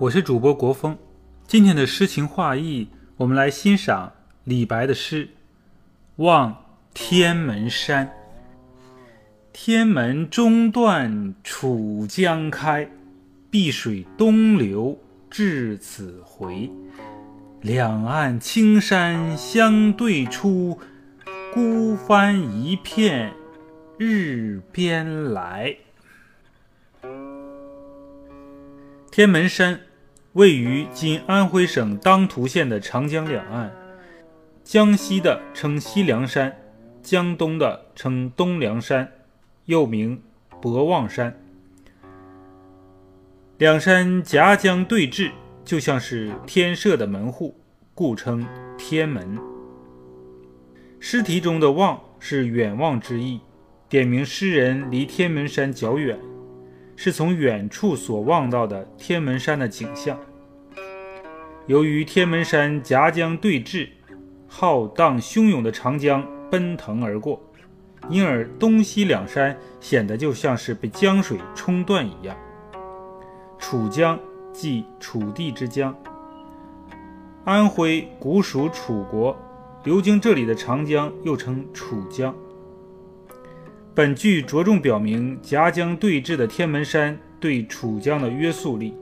我是主播国风，今天的诗情画意，我们来欣赏李白的诗《望天门山》。天门中断楚江开，碧水东流至此回。两岸青山相对出，孤帆一片日边来。天门山位于今安徽省当涂县的长江两岸，江西的称西凉山，江东的称东凉山，又名博望山。两山夹江对峙，就像是天设的门户，故称天门。诗题中的“望”是远望之意，点明诗人离天门山较远。是从远处所望到的天门山的景象。由于天门山夹江对峙，浩荡汹涌的长江奔腾而过，因而东西两山显得就像是被江水冲断一样。楚江即楚地之江，安徽古属楚国，流经这里的长江又称楚江。本句着重表明夹江对峙的天门山对楚江的约束力。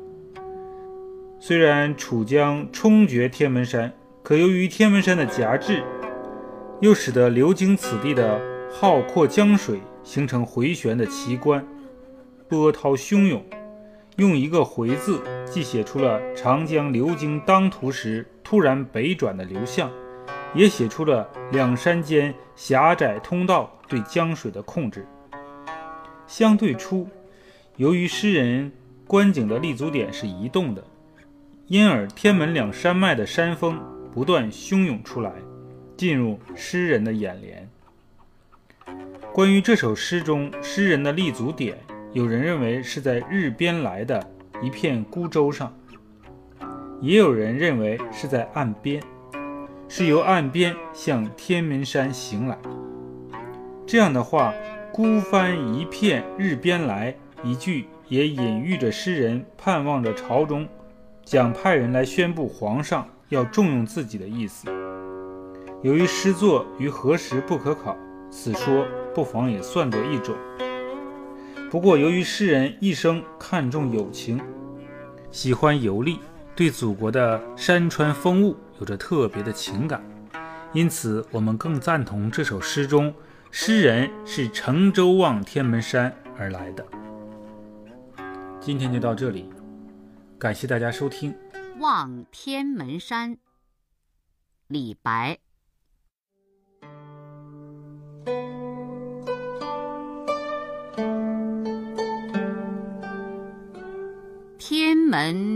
虽然楚江冲决天门山，可由于天门山的夹制，又使得流经此地的浩阔江水形成回旋的奇观，波涛汹涌。用一个“回”字，既写出了长江流经当涂时突然北转的流向。也写出了两山间狭窄通道对江水的控制。相对出，由于诗人观景的立足点是移动的，因而天门两山脉的山峰不断汹涌出来，进入诗人的眼帘。关于这首诗中诗人的立足点，有人认为是在日边来的一片孤舟上，也有人认为是在岸边。是由岸边向天门山行来。这样的话，“孤帆一片日边来”一句也隐喻着诗人盼望着朝中将派人来宣布皇上要重用自己的意思。由于诗作于何时不可考，此说不妨也算作一种。不过，由于诗人一生看重友情，喜欢游历，对祖国的山川风物。有着特别的情感，因此我们更赞同这首诗中诗人是乘舟望天门山而来的。今天就到这里，感谢大家收听《望天门山》。李白。天门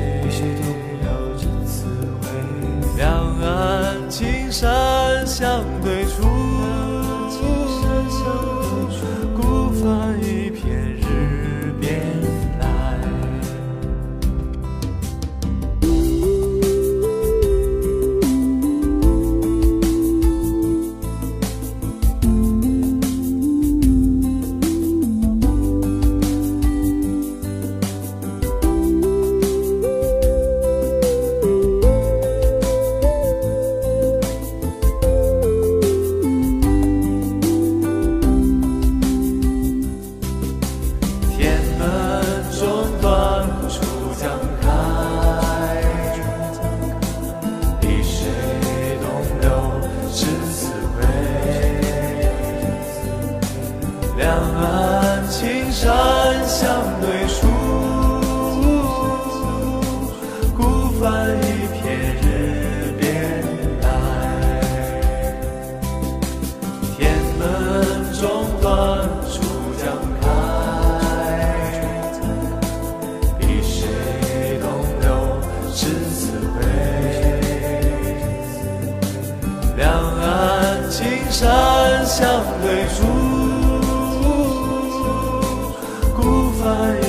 江，碧水东流至此回。两岸青山。山相对出孤帆